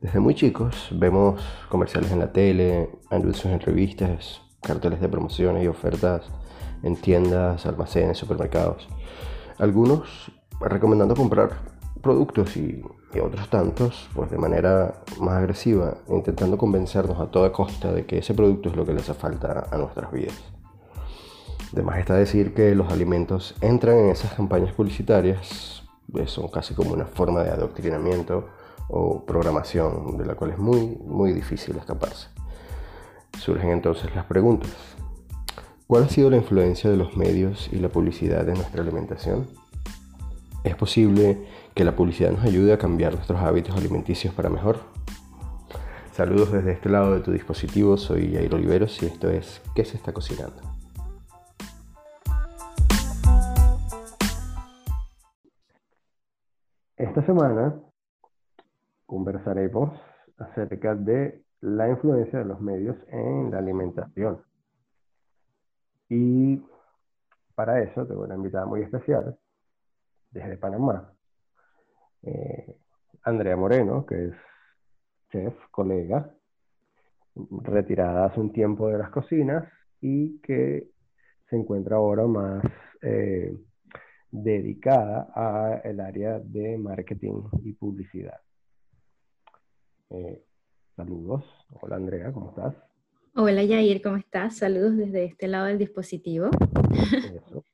Desde muy chicos vemos comerciales en la tele, anuncios en revistas, carteles de promociones y ofertas en tiendas, almacenes, supermercados. Algunos recomendando comprar productos y, otros tantos, pues de manera más agresiva, intentando convencernos a toda costa de que ese producto es lo que les hace falta a nuestras vidas. Además está decir que los alimentos entran en esas campañas publicitarias, son casi como una forma de adoctrinamiento o programación de la cual es muy, muy difícil escaparse. Surgen entonces las preguntas. ¿Cuál ha sido la influencia de los medios y la publicidad en nuestra alimentación? ¿Es posible que la publicidad nos ayude a cambiar nuestros hábitos alimenticios para mejor? Saludos desde este lado de tu dispositivo, soy Jairo Oliveros y esto es ¿Qué se está cocinando? Esta semana conversaremos acerca de la influencia de los medios en la alimentación. Y para eso tengo una invitada muy especial desde Panamá, eh, Andrea Moreno, que es chef, colega, retirada hace un tiempo de las cocinas y que se encuentra ahora más eh, dedicada al área de marketing y publicidad. Eh, saludos. Hola Andrea, ¿cómo estás? Hola Yair, ¿cómo estás? Saludos desde este lado del dispositivo.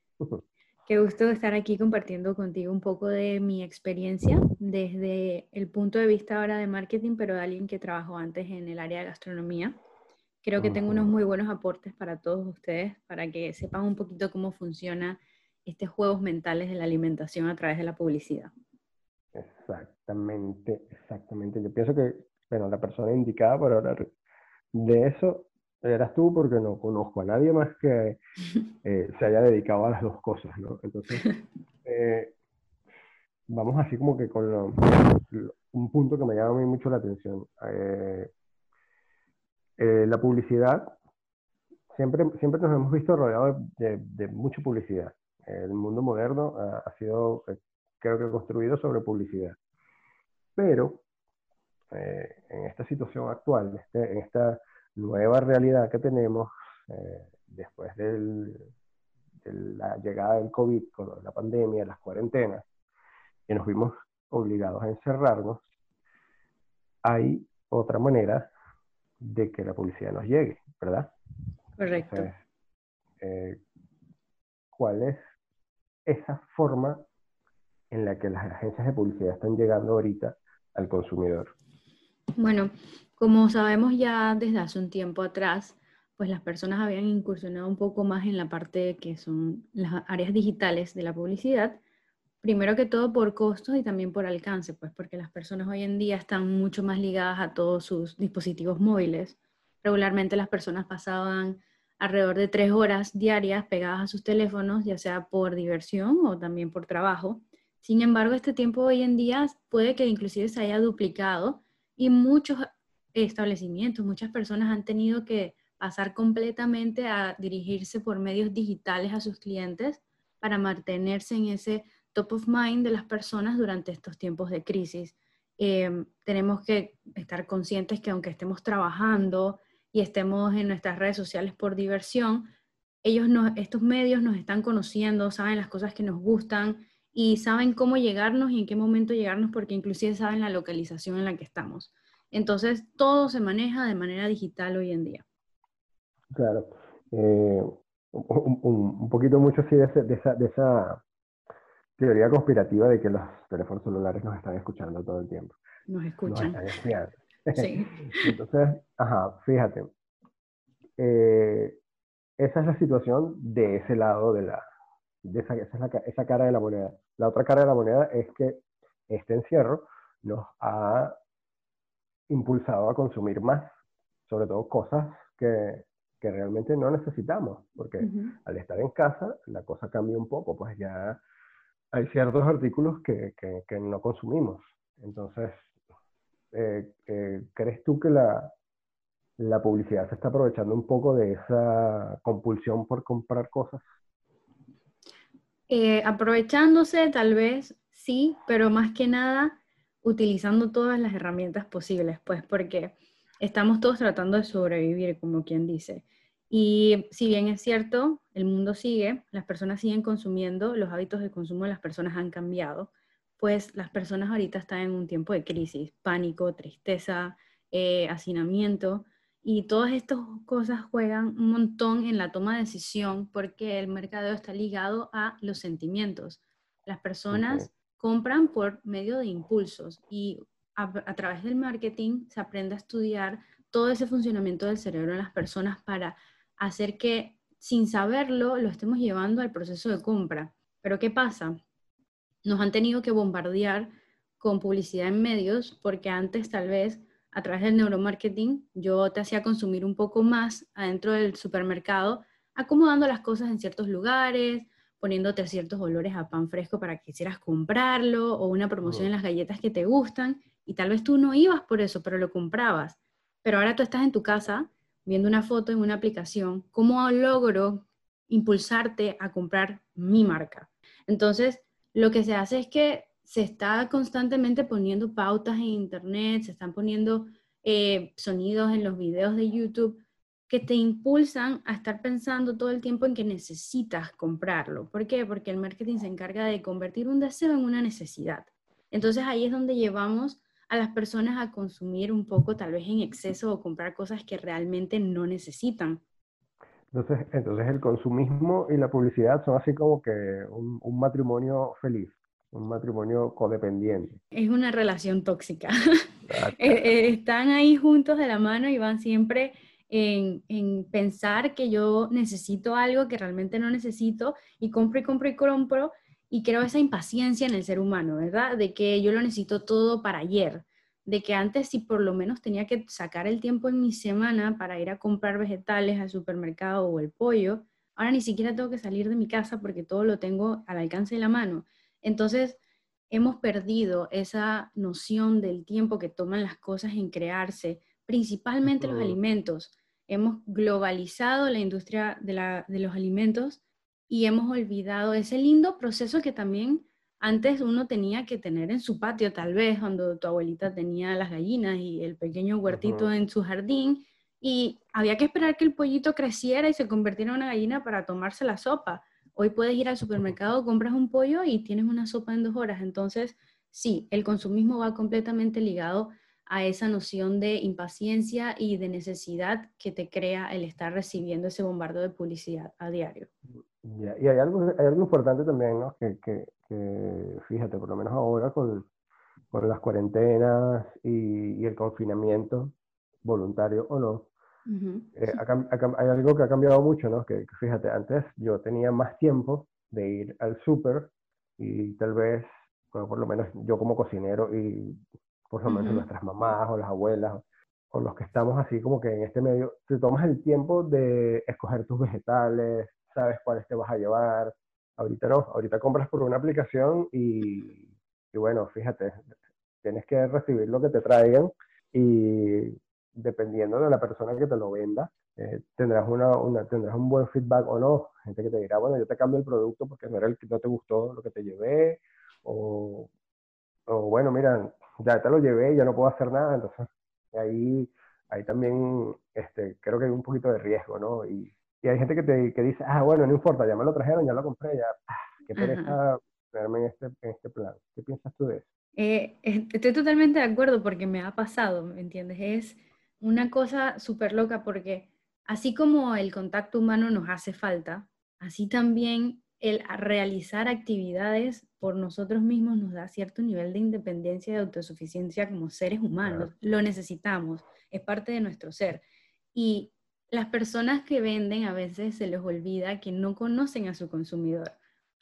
Qué gusto estar aquí compartiendo contigo un poco de mi experiencia desde el punto de vista ahora de marketing, pero de alguien que trabajó antes en el área de gastronomía. Creo que tengo unos muy buenos aportes para todos ustedes, para que sepan un poquito cómo funciona estos juegos mentales de la alimentación a través de la publicidad. Exactamente, exactamente. Yo pienso que, bueno, la persona indicada para hablar de eso eras tú porque no conozco a nadie más que eh, se haya dedicado a las dos cosas, ¿no? Entonces, eh, vamos así como que con un punto que me llama a mí mucho la atención. Eh, la publicidad, siempre, siempre nos hemos visto rodeados de, de, mucha publicidad. El mundo moderno ha sido creo que construido sobre publicidad. Pero eh, en esta situación actual, este, en esta nueva realidad que tenemos, eh, después de la llegada del COVID, con la pandemia, las cuarentenas, y nos vimos obligados a encerrarnos, hay otra manera de que la publicidad nos llegue, ¿verdad? Correcto. Eh, ¿Cuál es esa forma en la que las agencias de publicidad están llegando ahorita al consumidor? Bueno, como sabemos ya desde hace un tiempo atrás, pues las personas habían incursionado un poco más en la parte que son las áreas digitales de la publicidad, primero que todo por costos y también por alcance, pues porque las personas hoy en día están mucho más ligadas a todos sus dispositivos móviles. Regularmente las personas pasaban alrededor de tres horas diarias pegadas a sus teléfonos, ya sea por diversión o también por trabajo. Sin embargo, este tiempo hoy en día puede que inclusive se haya duplicado y muchos establecimientos, muchas personas han tenido que pasar completamente a dirigirse por medios digitales a sus clientes para mantenerse en ese top of mind de las personas durante estos tiempos de crisis. Em, tenemos que estar conscientes que aunque estemos trabajando y estemos en nuestras redes sociales por diversión, ellos estos medios nos están conociendo, saben las cosas que nos gustan y saben cómo llegarnos y en qué momento llegarnos porque inclusive saben la localización en la que estamos. Entonces, todo se maneja de manera digital hoy en día. Claro. Eh, un, poquito mucho así de, esa, de, esa, teoría conspirativa de que los teléfonos celulares nos están escuchando todo el tiempo. Nos escuchan. sí. Entonces, ajá, fíjate. Eh, esa es la situación de ese lado de la, esa, esa, cara de la moneda. La otra cara de la moneda es que este encierro nos ha impulsado a consumir más, sobre todo cosas que, que realmente no necesitamos, porque al estar en casa la cosa cambia un poco, pues ya hay ciertos artículos que, que, no consumimos. Entonces, eh, eh, ¿crees tú que la, la publicidad se está aprovechando un poco de esa compulsión por comprar cosas? Eh, aprovechándose, tal vez sí, pero más que nada utilizando todas las herramientas posibles, pues porque estamos todos tratando de sobrevivir, como quien dice. Y si bien es cierto, el mundo sigue, las personas siguen consumiendo, los hábitos de consumo de las personas han cambiado, pues las personas ahorita están en un tiempo de crisis, pánico, tristeza, eh, hacinamiento, y todas estas cosas juegan un montón en la toma de decisión porque el mercadeo está ligado a los sentimientos. Las personas compran por medio de impulsos y a, través del marketing se aprende a estudiar todo ese funcionamiento del cerebro en las personas para hacer que sin saberlo lo estemos llevando al proceso de compra. Pero ¿qué pasa? Nos han tenido que bombardear con publicidad en medios porque antes tal vez a través del neuromarketing yo te hacía consumir un poco más adentro del supermercado, acomodando las cosas en ciertos lugares, poniéndote ciertos olores a pan fresco para que quisieras comprarlo o una promoción en las galletas que te gustan y tal vez tú no ibas por eso, pero lo comprabas. Pero ahora tú estás en tu casa viendo una foto en una aplicación, ¿cómo logro impulsarte a comprar mi marca? Entonces, lo que se hace es que se está constantemente poniendo pautas en Internet, se están poniendo eh, sonidos en los videos de YouTube que te impulsan a estar pensando todo el tiempo en que necesitas comprarlo. ¿Por qué? Porque el marketing se encarga de convertir un deseo en una necesidad. Entonces ahí es donde llevamos a las personas a consumir un poco, tal vez en exceso, o comprar cosas que realmente no necesitan. Entonces, entonces el consumismo y la publicidad son así como que un, un matrimonio feliz, un matrimonio codependiente. Es una relación tóxica. Eh, eh, están ahí juntos de la mano y van siempre en, en, pensar que yo necesito algo que realmente no necesito y compro y compro y compro y creo esa impaciencia en el ser humano, ¿verdad? De que yo lo necesito todo para ayer, de que antes si por lo menos tenía que sacar el tiempo en mi semana para ir a comprar vegetales al supermercado o el pollo, ahora ni siquiera tengo que salir de mi casa porque todo lo tengo al alcance de la mano. Entonces, hemos perdido esa noción del tiempo que toman las cosas en crearse, principalmente los alimentos. Hemos globalizado la industria de, de los alimentos y hemos olvidado ese lindo proceso que también antes uno tenía que tener en su patio, tal vez, cuando tu abuelita tenía las gallinas y el pequeño huertito en su jardín, y había que esperar que el pollito creciera y se convirtiera en una gallina para tomarse la sopa. Hoy puedes ir al supermercado, compras un pollo y tienes una sopa en dos horas. Entonces, sí, el consumismo va completamente ligado a esa noción de impaciencia y de necesidad que te crea el estar recibiendo ese bombardeo de publicidad a diario. Y hay algo, hay algo importante también, ¿no? Que, que, que fíjate, por lo menos ahora con, con las cuarentenas y, y, el confinamiento, voluntario o no, eh, hay algo que ha cambiado mucho, ¿no? Que, fíjate, antes yo tenía más tiempo de ir al súper y tal vez, por lo menos yo como cocinero y por lo menos nuestras mamás o las abuelas o los que estamos así como que en este medio, te tomas el tiempo de escoger tus vegetales, sabes cuáles te vas a llevar. Ahorita no, ahorita compras por una aplicación y, y bueno, fíjate, tienes que recibir lo que te traigan y dependiendo de la persona que te lo venda, eh, tendrás, una, una, tendrás un buen feedback o no. Gente que te dirá, bueno, yo te cambio el producto porque no era el que no te gustó lo que te llevé, o, o bueno, mira, ya te lo llevé, ya no puedo hacer nada, entonces ahí, ahí también este, creo que hay un poquito de riesgo, ¿no? Y, y hay gente que te que dice, ah, bueno, no importa, ya me lo trajeron, ya lo compré, ya, ah, qué pereza ponerme en este, en este plan. ¿Qué piensas tú de eso? Eh, estoy totalmente de acuerdo porque me ha pasado, ¿me entiendes? Es una cosa súper loca porque así como el contacto humano nos hace falta, así también el realizar actividades por nosotros mismos nos da cierto nivel de independencia y de autosuficiencia como seres humanos. Lo necesitamos, es parte de nuestro ser. Y las personas que venden a veces se les olvida que no conocen a su consumidor.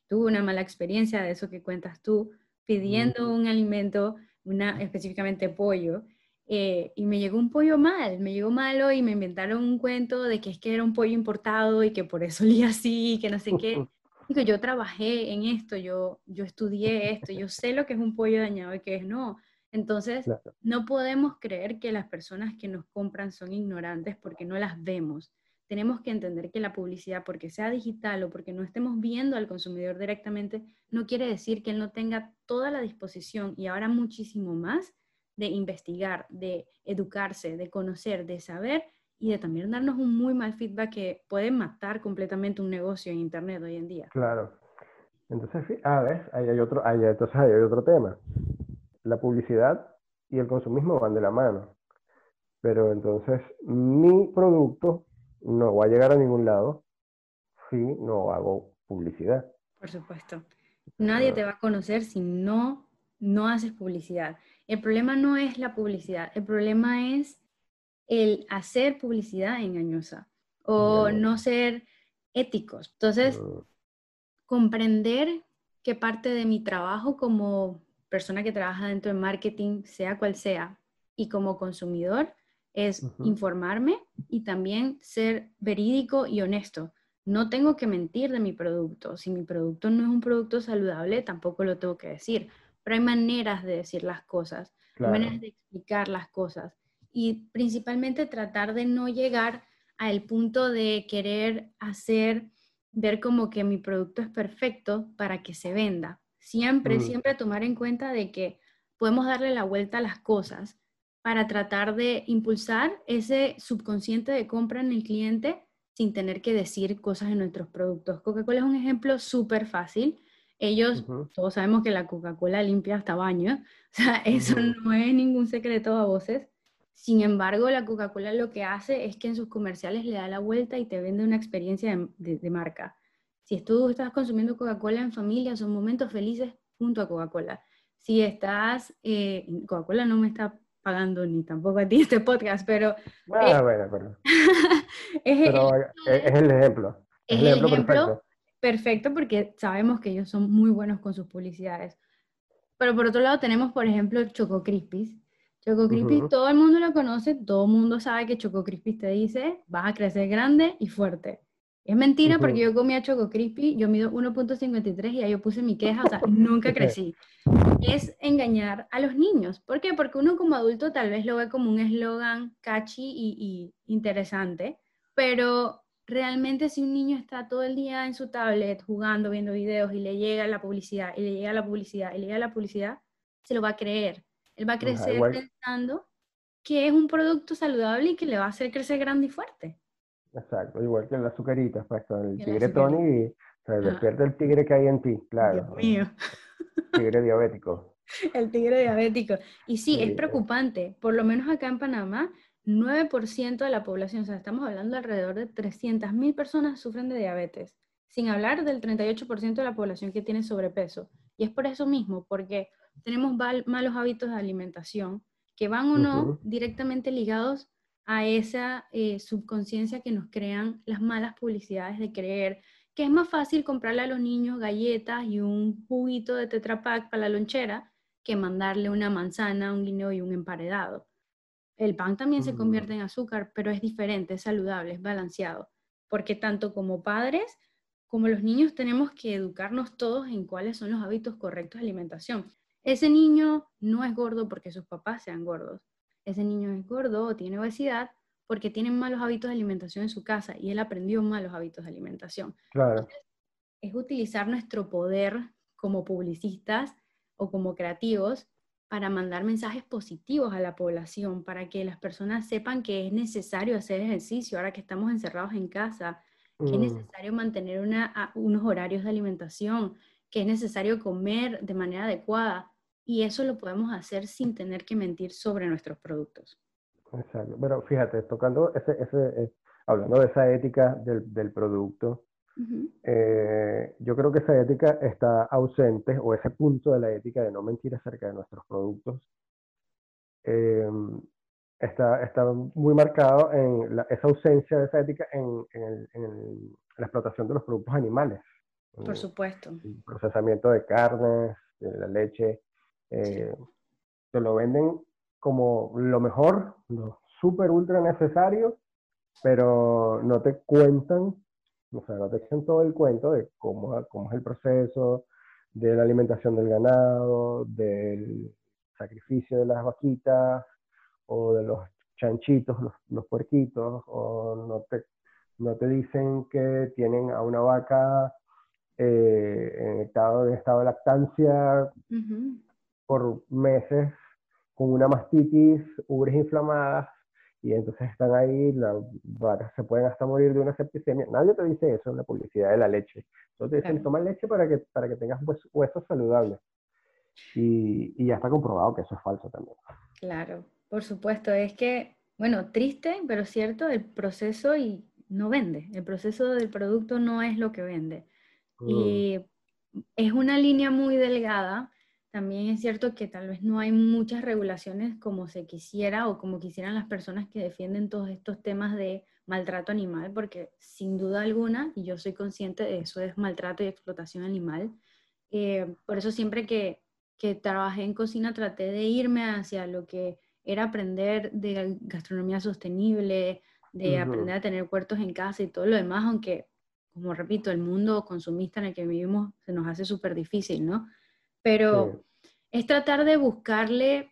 Tuve una mala experiencia de eso que cuentas tú, pidiendo un alimento, una, específicamente pollo, eh, y me llegó un pollo mal, me llegó malo y me inventaron un cuento de que es que era un pollo importado y que por eso olía así, que no sé qué. Digo, yo trabajé en esto, yo, yo estudié esto, yo sé lo que es un pollo dañado y que es no. Entonces, no podemos creer que las personas que nos compran son ignorantes porque no las vemos. tenemos que entender que la publicidad, porque sea digital o porque no estemos viendo al consumidor directamente, no quiere decir que él no tenga toda la disposición y ahora muchísimo más de investigar, de educarse, de conocer, de saber y de también darnos un muy mal feedback que puede matar completamente un negocio en Internet hoy en día. Claro. Entonces, ah, ves, ahí hay otro, ahí, entonces hay otro tema. La publicidad y el consumismo van de la mano. Pero entonces mi producto no va a llegar a ningún lado si no hago publicidad. Por supuesto. Nadie te va a conocer si no, no haces publicidad. El problema no es la publicidad, el problema es el hacer publicidad engañosa o no ser éticos. Entonces, comprender que parte de mi trabajo como persona que trabaja dentro de marketing, sea cual sea, y como consumidor, es informarme y también ser verídico y honesto. No tengo que mentir de mi producto. Si mi producto no es un producto saludable, tampoco lo tengo que decir. Pero hay maneras de decir las cosas, maneras de explicar las cosas. Y principalmente tratar de no llegar al punto de querer hacer, ver como que mi producto es perfecto para que se venda. Siempre, mm. siempre tomar en cuenta de que podemos darle la vuelta a las cosas para tratar de impulsar ese subconsciente de compra en el cliente sin tener que decir cosas en nuestros productos. Coca-Cola es un ejemplo súper fácil. Ellos, todos sabemos que la Coca-Cola limpia hasta baño, o sea, eso no es ningún secreto a voces. Sin embargo, la Coca-Cola lo que hace es que en sus comerciales le da la vuelta y te vende una experiencia de, marca. Si tú estás consumiendo Coca-Cola en familia, son momentos felices junto a Coca-Cola. Si estás, eh, Coca-Cola no me está pagando ni tampoco a ti este podcast, pero... Ah, bueno, pero... es, el ejemplo. Es, el ejemplo. Perfecto. porque sabemos que ellos son muy buenos con sus publicidades. Pero por otro lado tenemos, por ejemplo, Choco Crispis. Choco Crispis, todo el mundo lo conoce, todo el mundo sabe que Choco Crispis te dice, vas a crecer grande y fuerte. Es mentira porque yo comía Choco Crispy, yo mido 1.53 y ahí yo puse mi queja, o sea, nunca crecí. Es engañar a los niños. ¿Por qué? Porque uno como adulto tal vez lo ve como un eslogan catchy y, y, interesante, pero realmente si un niño está todo el día en su tablet jugando, viendo videos y le llega la publicidad, y le llega la publicidad, y le llega la publicidad, se lo va a creer. Él va a crecer pensando que es un producto saludable y que le va a hacer crecer grande y fuerte. Exacto, igual que el azucaritas, pues con el tigre Tony, se despierta el tigre que hay en ti, claro. Dios mío. Tigre diabético. El tigre diabético. Y sí, es preocupante. Por lo menos acá en Panamá, 9% de la población, o sea, estamos hablando alrededor de 300.000 personas sufren de diabetes, sin hablar del 38% de la población que tiene sobrepeso. Y es por eso mismo, porque tenemos malos hábitos de alimentación que van o no directamente ligados a esa eh, subconsciencia que nos crean las malas publicidades de creer que es más fácil comprarle a los niños galletas y un juguito de Tetra Pak para la lonchera que mandarle una manzana, un guineo y un emparedado. El pan también se convierte en azúcar, pero es diferente, es saludable, es balanceado, porque tanto como padres como los niños tenemos que educarnos todos en cuáles son los hábitos correctos de alimentación. Ese niño no es gordo porque sus papás sean gordos ese niño es gordo o tiene obesidad porque tiene malos hábitos de alimentación en su casa y él aprendió malos hábitos de alimentación. Claro. es utilizar nuestro poder como publicistas o como creativos para mandar mensajes positivos a la población, para que las personas sepan que es necesario hacer ejercicio ahora que estamos encerrados en casa, que es mm. necesario mantener unos horarios de alimentación, que es necesario comer de manera adecuada, y eso lo podemos hacer sin tener que mentir sobre nuestros productos. Exacto, pero fíjate, tocando ese, ese eh, hablando de esa ética del, del producto, eh, yo creo que esa ética está ausente, o ese punto de la ética de no mentir acerca de nuestros productos, eh, está, está muy marcado en esa ausencia de esa ética en, en, en, la explotación de los productos animales. Por supuesto. El procesamiento de carnes, de la leche, eh, te lo venden como lo mejor, lo súper ultra necesario, pero no te cuentan, o sea, no te echan todo el cuento de cómo, cómo es el proceso, de la alimentación del ganado, del sacrificio de las vaquitas, o de los chanchitos, los, los puerquitos, o no te No te dicen que tienen a una vaca eh, en, estado, estado de lactancia por meses con una mastitis, ubres inflamadas, y entonces están ahí, las vacas se pueden hasta morir de una septicemia. Nadie te dice eso en la publicidad de la leche. Solo te dicen, toma leche para que, para que tengas huesos saludables. Y, y ya está comprobado que eso es falso también. Claro, por supuesto. Es que, bueno, triste, pero cierto, el proceso y no vende. El proceso del producto no es lo que vende. Mm. Y es una línea muy delgada. También es cierto que tal vez no hay muchas regulaciones como se quisiera o como quisieran las personas que defienden todos estos temas de maltrato animal, porque sin duda alguna, y yo soy consciente de eso, es maltrato y explotación animal. Eh, por eso siempre que, que trabajé en cocina traté de irme hacia lo que era aprender de gastronomía sostenible, de aprender a tener puertos en casa y todo lo demás, aunque, como repito, el mundo consumista en el que vivimos se nos hace súper difícil, ¿no? Pero es tratar de buscarle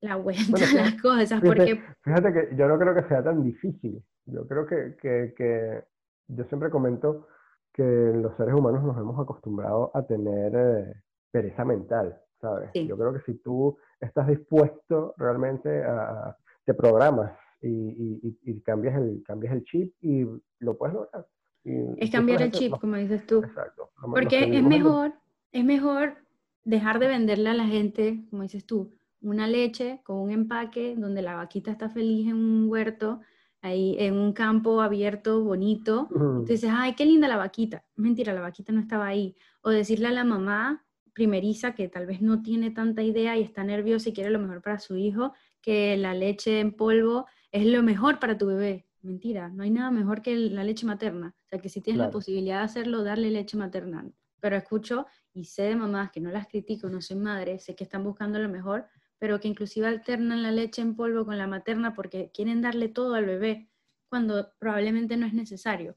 la vuelta a las cosas, porque... Fíjate que yo no creo que sea tan difícil. Yo creo que, que, que yo siempre comento que los seres humanos nos hemos acostumbrado a tener eh, pereza mental, ¿sabes? Yo creo que si tú estás dispuesto realmente a... te programas y, y, cambias, el, cambias el chip y lo puedes lograr. es cambiar el chip, como dices tú. Exacto. Porque es mejor, es mejor dejar de venderle a la gente, como dices tú, una leche con un empaque donde la vaquita está feliz en un huerto, ahí en un campo abierto, bonito. Dices, ay, qué linda la vaquita. Mentira, la vaquita no estaba ahí. O decirle a la mamá primeriza que tal vez no tiene tanta idea y está nerviosa y quiere lo mejor para su hijo, que la leche en polvo es lo mejor para tu bebé. Mentira, no hay nada mejor que la leche materna. O sea, que si tienes la posibilidad de hacerlo, darle leche materna. Pero escucho y sé de mamás que no las critico, no soy madre, sé que están buscando lo mejor, pero que inclusive alternan la leche en polvo con la materna porque quieren darle todo al bebé, cuando probablemente no es necesario.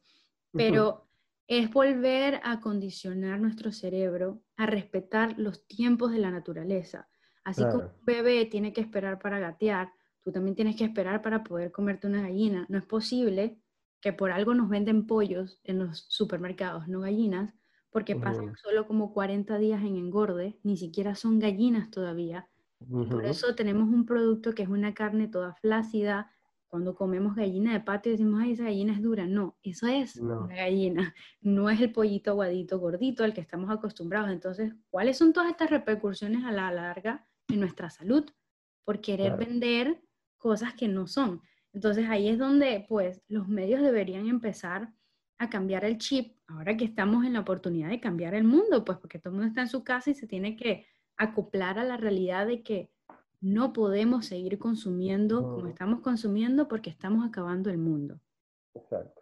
Pero es volver a condicionar nuestro cerebro a respetar los tiempos de la naturaleza. Así como un bebé tiene que esperar para gatear, tú también tienes que esperar para poder comerte una gallina. No es posible que por algo nos venden pollos en los supermercados, no gallinas, porque pasan solo como 40 días en engorde, ni siquiera son gallinas todavía. Por eso tenemos un producto que es una carne toda flácida. Cuando comemos gallina de patio decimos, ay, esa gallina es dura. No, eso es una gallina, no es el pollito aguadito gordito al que estamos acostumbrados. Entonces, ¿cuáles son todas estas repercusiones a la larga en nuestra salud? Por querer vender cosas que no son. Entonces ahí es donde pues los medios deberían empezar a cambiar el chip, ahora que estamos en la oportunidad de cambiar el mundo, pues porque todo el mundo está en su casa y se tiene que acoplar a la realidad de que no podemos seguir consumiendo como estamos consumiendo porque estamos acabando el mundo. Exacto.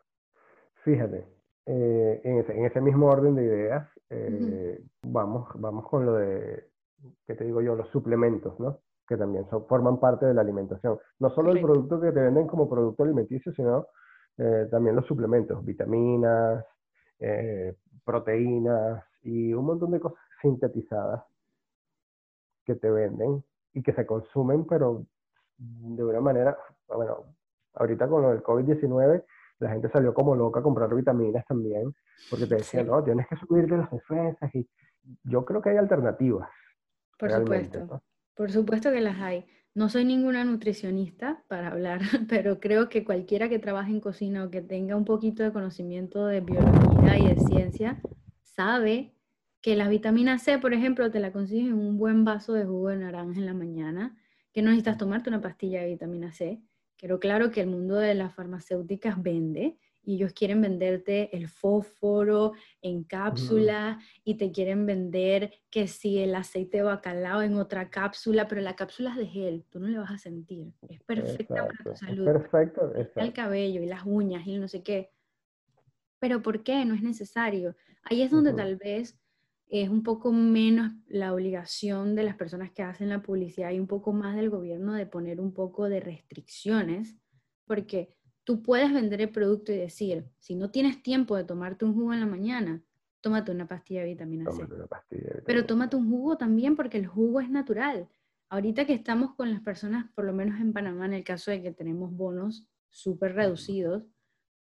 Fíjate, eh, en, ese, mismo orden de ideas, eh, vamos, vamos con lo de, ¿qué te digo yo? Los suplementos, ¿no? que también son, forman parte de la alimentación. No solo el producto que te venden como producto alimenticio, sino eh, también los suplementos, vitaminas, eh, proteínas y un montón de cosas sintetizadas que te venden y que se consumen, pero de una manera, bueno, ahorita con lo del COVID-19, la gente salió como loca a comprar vitaminas también, porque te decían, no, tienes que subirte las defensas y yo creo que hay alternativas. Por supuesto. Por supuesto que las hay. No soy ninguna nutricionista para hablar, pero creo que cualquiera que trabaje en cocina o que tenga un poquito de conocimiento de biología y de ciencia sabe que la vitamina C, por ejemplo, te la consigues en un buen vaso de jugo de naranja en la mañana, que no necesitas tomarte una pastilla de vitamina C. Pero claro que el mundo de las farmacéuticas vende y ellos quieren venderte el fósforo en cápsula y te quieren vender que si el aceite de bacalao en otra cápsula, pero la cápsula es de gel, tú no le vas a sentir. Es perfecta para tu salud. perfecto, El cabello y las uñas y no sé qué. Pero ¿por qué? No es necesario. Ahí es donde tal vez es un poco menos la obligación de las personas que hacen la publicidad y un poco más del gobierno de poner un poco de restricciones, porque tú puedes vender el producto y decir, si no tienes tiempo de tomarte un jugo en la mañana, tómate una pastilla de vitamina C. Pero tómate un jugo también porque el jugo es natural. Ahorita que estamos con las personas, por lo menos en Panamá, en el caso de que tenemos bonos súper reducidos,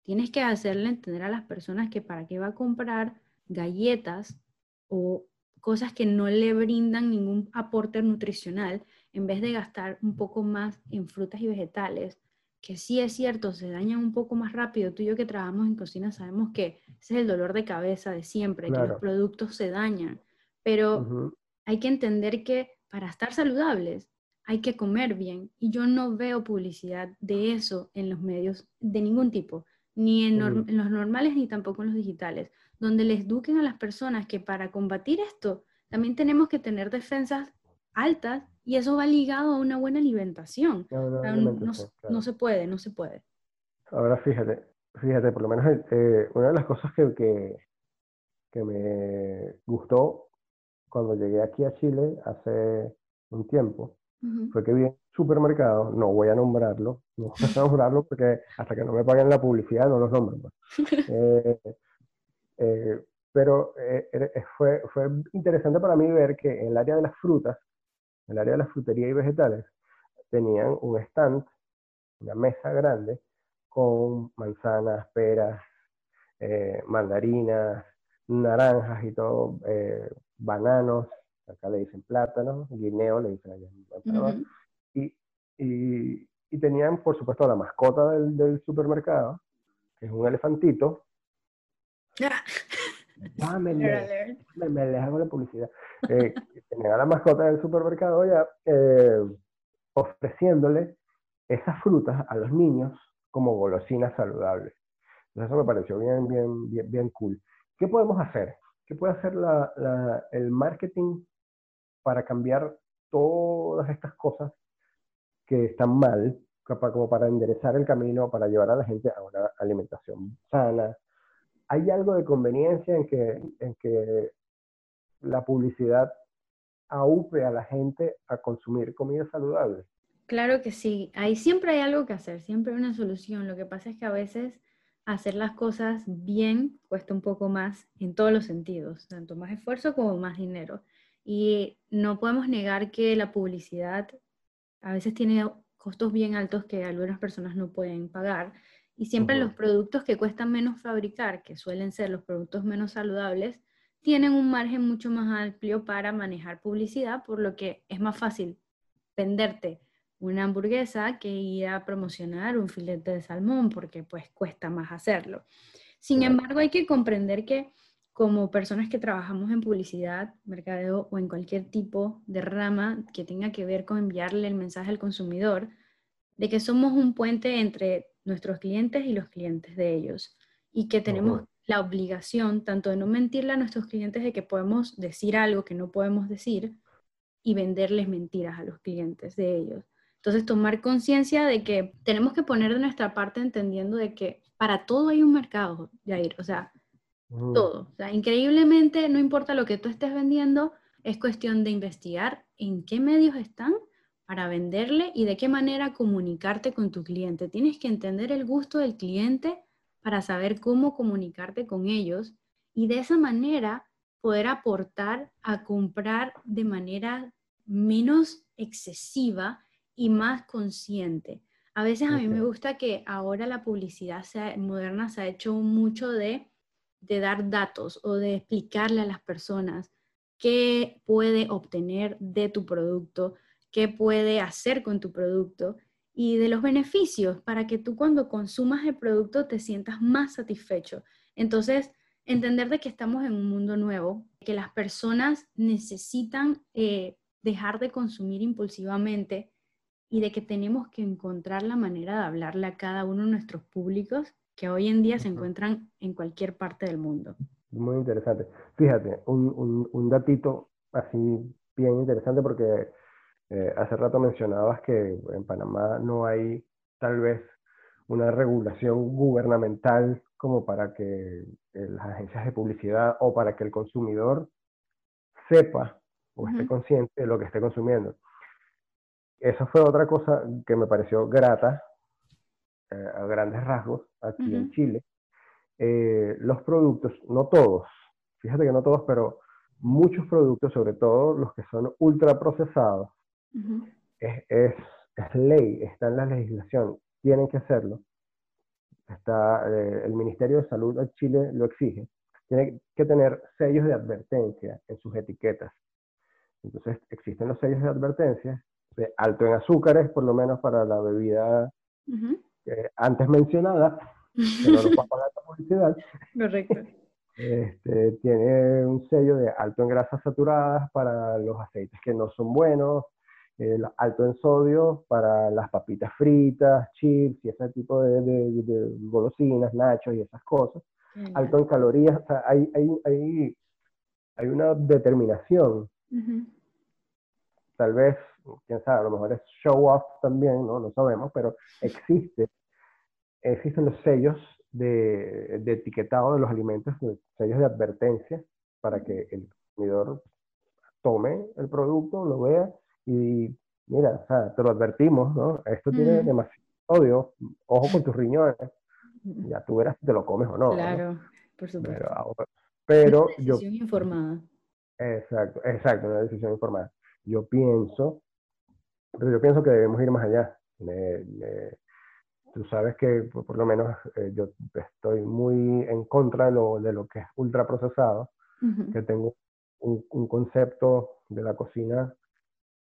Tienes que hacerle entender a las personas que para qué va a comprar galletas o cosas que no le brindan ningún aporte nutricional, en vez de gastar un poco más en frutas y vegetales, que sí es cierto, se dañan un poco más rápido. Tú y yo que trabajamos en cocina sabemos que ese es el dolor de cabeza de siempre, que los productos se dañan. Pero hay que entender que para estar saludables hay que comer bien. Y yo no veo publicidad de eso en los medios de ningún tipo, ni en, en los normales ni tampoco en los digitales donde les eduquen a las personas que para combatir esto también tenemos que tener defensas altas y eso va ligado a una buena alimentación. No, se puede, no se puede. Ahora fíjate, fíjate, por lo menos eh, una de las cosas que, que, me gustó cuando llegué aquí a Chile hace un tiempo fue que vi en supermercado, no voy a nombrarlo, no voy a nombrarlo porque hasta que no me paguen la publicidad no los nombro. Pues. Eh, eh, pero eh, fue, fue interesante para mí ver que en el área de las frutas, el área de la frutería y vegetales, tenían un stand, una mesa grande, con manzanas, peras, eh, mandarinas, naranjas y todo, bananos, acá le dicen plátanos, guineo le dicen allá en y, y, y, tenían, por supuesto, la mascota del, del supermercado, que es un elefantito, Ah, me, le, hago la publicidad. Eh, tenía la mascota del supermercado ya eh, ofreciéndole esas frutas a los niños como golosinas saludables. Entonces eso me pareció bien, bien, bien, bien cool. ¿Qué podemos hacer? ¿Qué puede hacer la, la, el marketing para cambiar todas estas cosas que están mal, como para enderezar el camino, para llevar a la gente a una alimentación sana, ¿hay algo de conveniencia en que, en que la publicidad aupe a la gente a consumir comida saludable? Claro que sí, ahí siempre hay algo que hacer, siempre hay una solución. Lo que pasa es que a veces hacer las cosas bien cuesta un poco más en todos los sentidos, tanto más esfuerzo como más dinero. Y no podemos negar que la publicidad a veces tiene costos bien altos que algunas personas no pueden pagar y siempre los productos que cuestan menos fabricar, que suelen ser los productos menos saludables, tienen un margen mucho más amplio para manejar publicidad, por lo que es más fácil venderte una hamburguesa que ir a promocionar un filete de salmón, porque pues cuesta más hacerlo. Sin embargo, hay que comprender que como personas que trabajamos en publicidad, mercadeo o en cualquier tipo de rama que tenga que ver con enviarle el mensaje al consumidor, de que somos un puente entre nuestros clientes y los clientes de ellos. Y que tenemos la obligación tanto de no mentirle a nuestros clientes de que podemos decir algo que no podemos decir y venderles mentiras a los clientes de ellos. Entonces, tomar conciencia de que tenemos que poner de nuestra parte entendiendo de que para todo hay un mercado, Jair. O sea, todo. O sea, increíblemente, no importa lo que tú estés vendiendo, es cuestión de investigar en qué medios están para venderle y de qué manera comunicarte con tu cliente. Tienes que entender el gusto del cliente para saber cómo comunicarte con ellos y de esa manera poder aportar a comprar de manera menos excesiva y más consciente. A veces a mí me gusta que ahora la publicidad moderna se ha hecho mucho de, de dar datos o de explicarle a las personas qué puede obtener de tu producto, qué puede hacer con tu producto y de los beneficios para que tú cuando consumas el producto te sientas más satisfecho. Entonces, entender de que estamos en un mundo nuevo, que las personas necesitan eh, dejar de consumir impulsivamente y de que tenemos que encontrar la manera de hablarle a cada uno de nuestros públicos que hoy en día se encuentran en cualquier parte del mundo. Muy interesante. Fíjate, un, un, un datito así bien interesante porque eh, hace rato mencionabas que en Panamá no hay tal vez una regulación gubernamental como para que eh, las agencias de publicidad o para que el consumidor sepa o esté consciente de lo que esté consumiendo. Esa fue otra cosa que me pareció grata eh, a grandes rasgos aquí en Chile. los productos, no todos, fíjate que no todos, pero muchos productos, sobre todo los que son es, es, ley, está en la legislación, tienen que hacerlo. está, eh, el Ministerio de Salud de Chile lo exige, tiene que tener sellos de advertencia en sus etiquetas. Entonces existen los sellos de advertencia de alto en azúcares, por lo menos para la bebida antes mencionada, que no nos va a pagar la publicidad. Correcto. Este, tiene un sello de alto en grasas saturadas para los aceites que no son buenos, alto en sodio para las papitas fritas, chips y ese tipo de, golosinas, nachos y esas cosas. Alto en calorías, o sea, hay, hay, hay, hay una determinación. Tal vez, quién sabe, a lo mejor es show off también, ¿no? No sabemos, pero existe, existen los sellos de, de etiquetado de los alimentos, sellos de advertencia para que el consumidor tome el producto, lo vea y mira, o sea, te lo advertimos, ¿no? Esto tiene demasiado odio, ojo con tus riñones, ya tú verás si te lo comes o no. Claro, por supuesto. Pero, una decisión informada. Exacto, exacto, una decisión informada. Yo pienso, pero yo pienso que debemos ir más allá. tú sabes que por, lo menos eh, yo estoy muy en contra de lo, de lo que es ultraprocesado, que tengo un, un, concepto de la cocina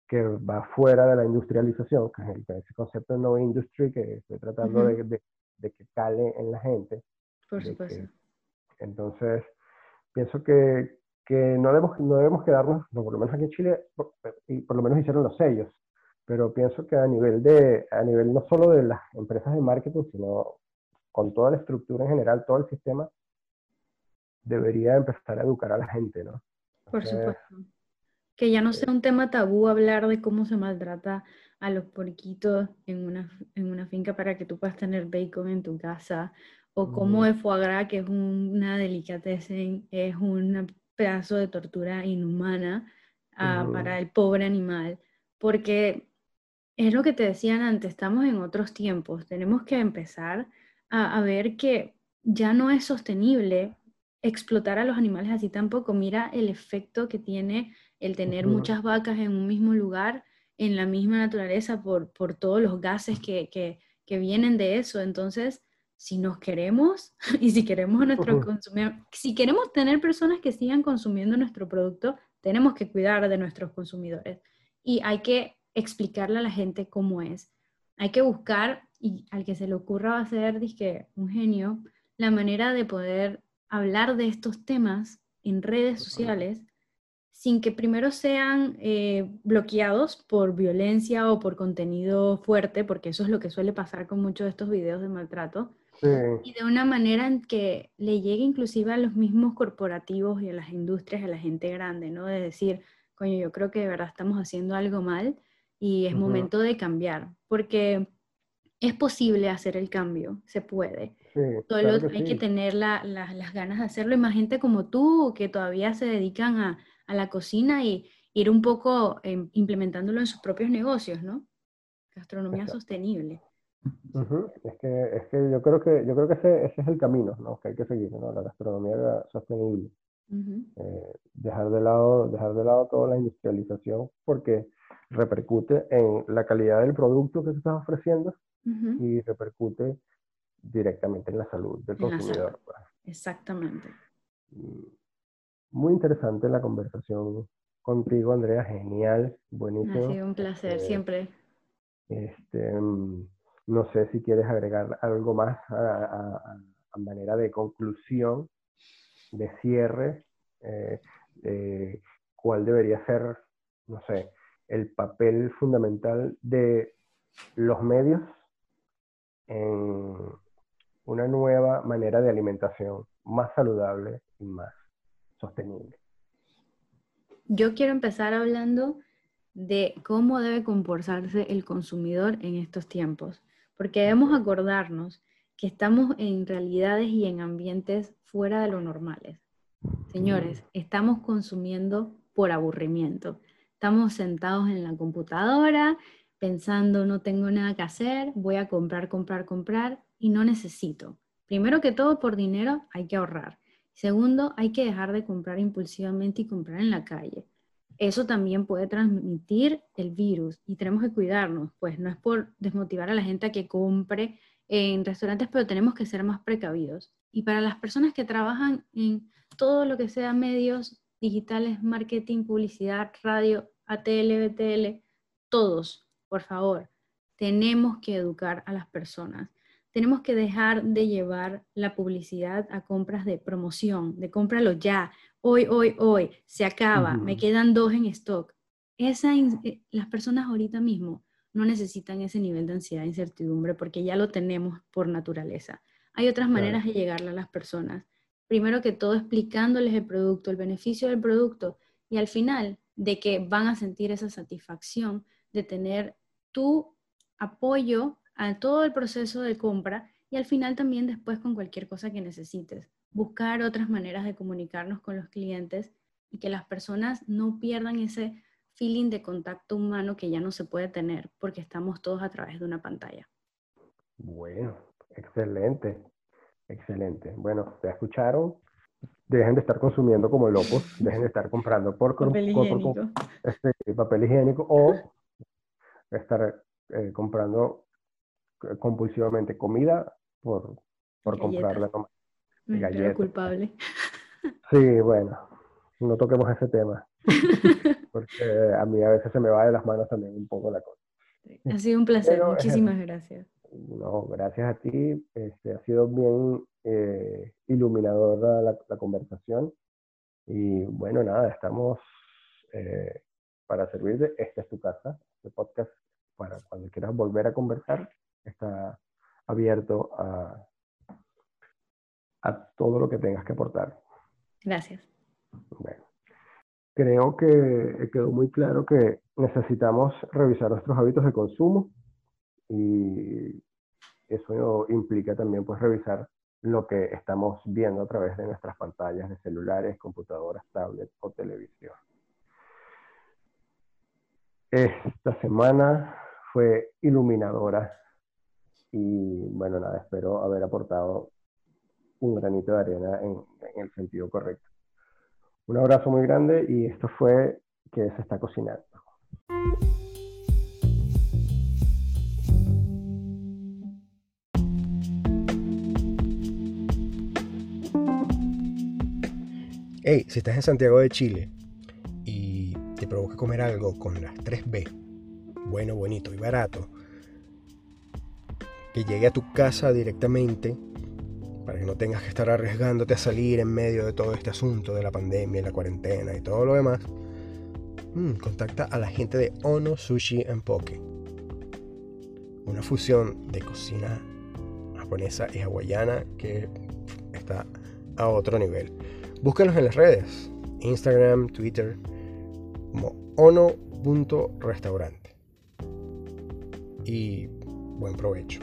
que va fuera de la industrialización, que es el, ese concepto de no industry que estoy tratando de, de, que cale en la gente. Por supuesto. entonces, pienso que, que no, debemos, no debemos quedarnos, por lo menos aquí en Chile, y por lo menos hicieron los sellos, pero pienso que a nivel, de, a nivel no solo de las empresas de marketing, sino con toda la estructura en general, todo el sistema, debería empezar a educar a la gente, ¿no? Por supuesto que ya no sea un tema tabú hablar de cómo se maltrata a los porquitos en una, en una finca para que tú puedas tener bacon en tu casa, o cómo el foie gras, que es una delicatessen, es un pedazo de tortura inhumana ah, para el pobre animal, porque es lo que te decían antes, estamos en otros tiempos, tenemos que empezar a, a ver que ya no es sostenible explotar a los animales así tampoco. Mira el efecto que tiene el tener muchas vacas en un mismo lugar, en la misma naturaleza, por, por todos los gases que, que, que, vienen de eso. Entonces, si nos queremos y si queremos nuestro consumidor, si queremos tener personas que sigan consumiendo nuestro producto, tenemos que cuidar de nuestros consumidores y hay que explicarle a la gente cómo es. Hay que buscar, y al que se le ocurra va a ser dizque, un genio, la manera de poder hablar de estos temas en redes sociales sin que primero sean eh, bloqueados por violencia o por contenido fuerte, porque eso es lo que suele pasar con muchos de estos videos de maltrato, y de una manera en que le llegue inclusive a los mismos corporativos y a las industrias, a la gente grande, ¿no? De decir, coño, yo creo que de verdad estamos haciendo algo mal y es momento de cambiar, porque es posible hacer el cambio, se puede. Solo hay que tener las ganas de hacerlo y más gente como tú que todavía se dedican a a la cocina y ir un poco em, implementándolo en sus propios negocios, ¿no? Gastronomía sostenible. es, que, es que yo creo que, yo creo que ese, ese, es el camino ¿no? que hay que seguir, ¿no? la gastronomía sostenible. Eh, dejar, de lado, dejar de lado toda la industrialización porque repercute en la calidad del producto que se estás ofreciendo y repercute directamente en la salud del consumidor. Pues. Exactamente. Mm. Muy interesante la conversación contigo, Andrea. Genial, buenísimo. Ha sido un placer, eh, siempre. Este, mm, no sé si quieres agregar algo más a, manera de conclusión, de cierre, eh, cuál debería ser, no sé, el papel fundamental de los medios en una nueva manera de alimentación más saludable y más sostenible. Yo quiero empezar hablando de cómo debe comportarse el consumidor en estos tiempos, porque debemos acordarnos que estamos en realidades y en ambientes fuera de lo normales. Señores, estamos consumiendo por aburrimiento. Estamos sentados en la computadora pensando no tengo nada que hacer, voy a comprar, comprar, comprar y no necesito. Primero que todo, por dinero hay que ahorrar. Segundo, hay que dejar de comprar impulsivamente y comprar en la calle. Eso también puede transmitir el virus y tenemos que cuidarnos, pues no es por desmotivar a la gente a que compre en restaurantes, pero tenemos que ser más precavidos. Y para las personas que trabajan en todo lo que sea medios digitales, marketing, publicidad, radio, ATL, BTL, todos, por favor, tenemos que educar a las personas. Tenemos que dejar de llevar la publicidad a compras de promoción, de cómpralo ya, hoy, hoy, hoy, se acaba, me quedan dos en stock. Esa, eh, las personas ahorita mismo no necesitan ese nivel de ansiedad e incertidumbre porque ya lo tenemos por naturaleza. Hay otras maneras de llegarle a las personas. Primero que todo explicándoles el producto, el beneficio del producto y al final de que van a sentir esa satisfacción de tener tu apoyo a todo el proceso de compra y al final también después con cualquier cosa que necesites. Buscar otras maneras de comunicarnos con los clientes y que las personas no pierdan ese feeling de contacto humano que ya no se puede tener porque estamos todos a través de una pantalla. Bueno, excelente, excelente. Bueno, te escucharon. Dejen de estar consumiendo como locos, dejen de estar comprando por papel higiénico, este, papel higiénico o estar eh, comprando compulsivamente comida por, por comprar la comida. culpable. Sí, bueno, no toquemos ese tema. porque a mí a veces se me va de las manos también un poco la cosa. Ha sido un placer, muchísimas gracias. No, gracias a ti. Este, ha sido bien eh, iluminadora la, la, conversación. Y bueno, nada, estamos eh, para servirte. Esta es tu casa. Este podcast, para cuando quieras volver a conversar, está abierto a, a todo lo que tengas que aportar. Gracias. Bueno creo que quedó muy claro que necesitamos revisar nuestros hábitos de consumo y eso implica también pues revisar lo que estamos viendo a través de nuestras pantallas de celulares, computadoras, tablets o televisión. Esta semana fue iluminadora y bueno, nada, espero haber aportado un granito de arena en, el sentido correcto. Un abrazo muy grande y esto fue que se está cocinando. Hey, si estás en Santiago de Chile y te provoca comer algo con las 3B, bueno, bonito y barato, que llegue a tu casa directamente para que no tengas que estar arriesgándote a salir en medio de todo este asunto de la pandemia, la cuarentena y todo lo demás, mm, contacta a la gente de Ono Sushi and Poke. Una fusión de cocina japonesa y hawaiana que está a otro nivel. Búscalos en las redes, Instagram, Twitter, como ono.restaurante. Y buen provecho.